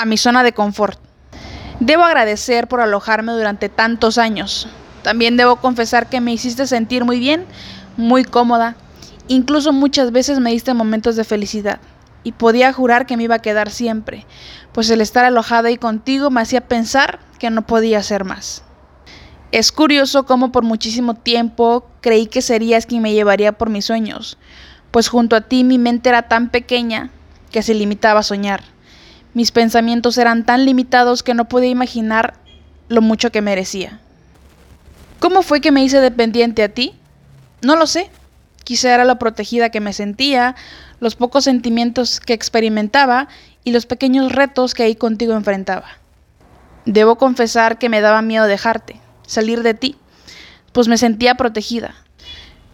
a mi zona de confort. Debo agradecer por alojarme durante tantos años. También debo confesar que me hiciste sentir muy bien, muy cómoda. Incluso muchas veces me diste momentos de felicidad. Y podía jurar que me iba a quedar siempre, pues el estar alojada ahí contigo me hacía pensar que no podía ser más. Es curioso cómo por muchísimo tiempo creí que serías quien me llevaría por mis sueños, pues junto a ti mi mente era tan pequeña que se limitaba a soñar. Mis pensamientos eran tan limitados que no podía imaginar lo mucho que merecía. ¿Cómo fue que me hice dependiente a ti? No lo sé. Quizá era lo protegida que me sentía, los pocos sentimientos que experimentaba y los pequeños retos que ahí contigo enfrentaba. Debo confesar que me daba miedo dejarte, salir de ti, pues me sentía protegida,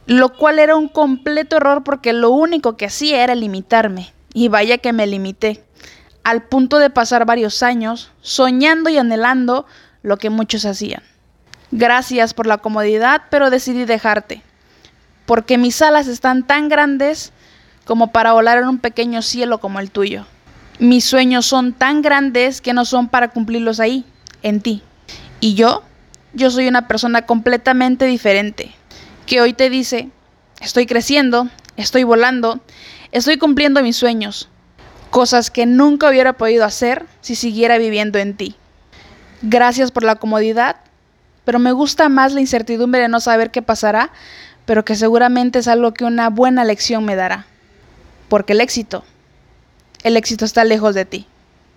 lo cual era un completo error porque lo único que hacía era limitarme, y vaya que me limité, al punto de pasar varios años soñando y anhelando lo que muchos hacían. Gracias por la comodidad, pero decidí dejarte, porque mis alas están tan grandes como para volar en un pequeño cielo como el tuyo. Mis sueños son tan grandes que no son para cumplirlos ahí, en ti. Y yo, yo soy una persona completamente diferente, que hoy te dice, estoy creciendo, estoy volando, estoy cumpliendo mis sueños, cosas que nunca hubiera podido hacer si siguiera viviendo en ti. Gracias por la comodidad, pero me gusta más la incertidumbre de no saber qué pasará, pero que seguramente es algo que una buena lección me dará. Porque el éxito, el éxito está lejos de ti.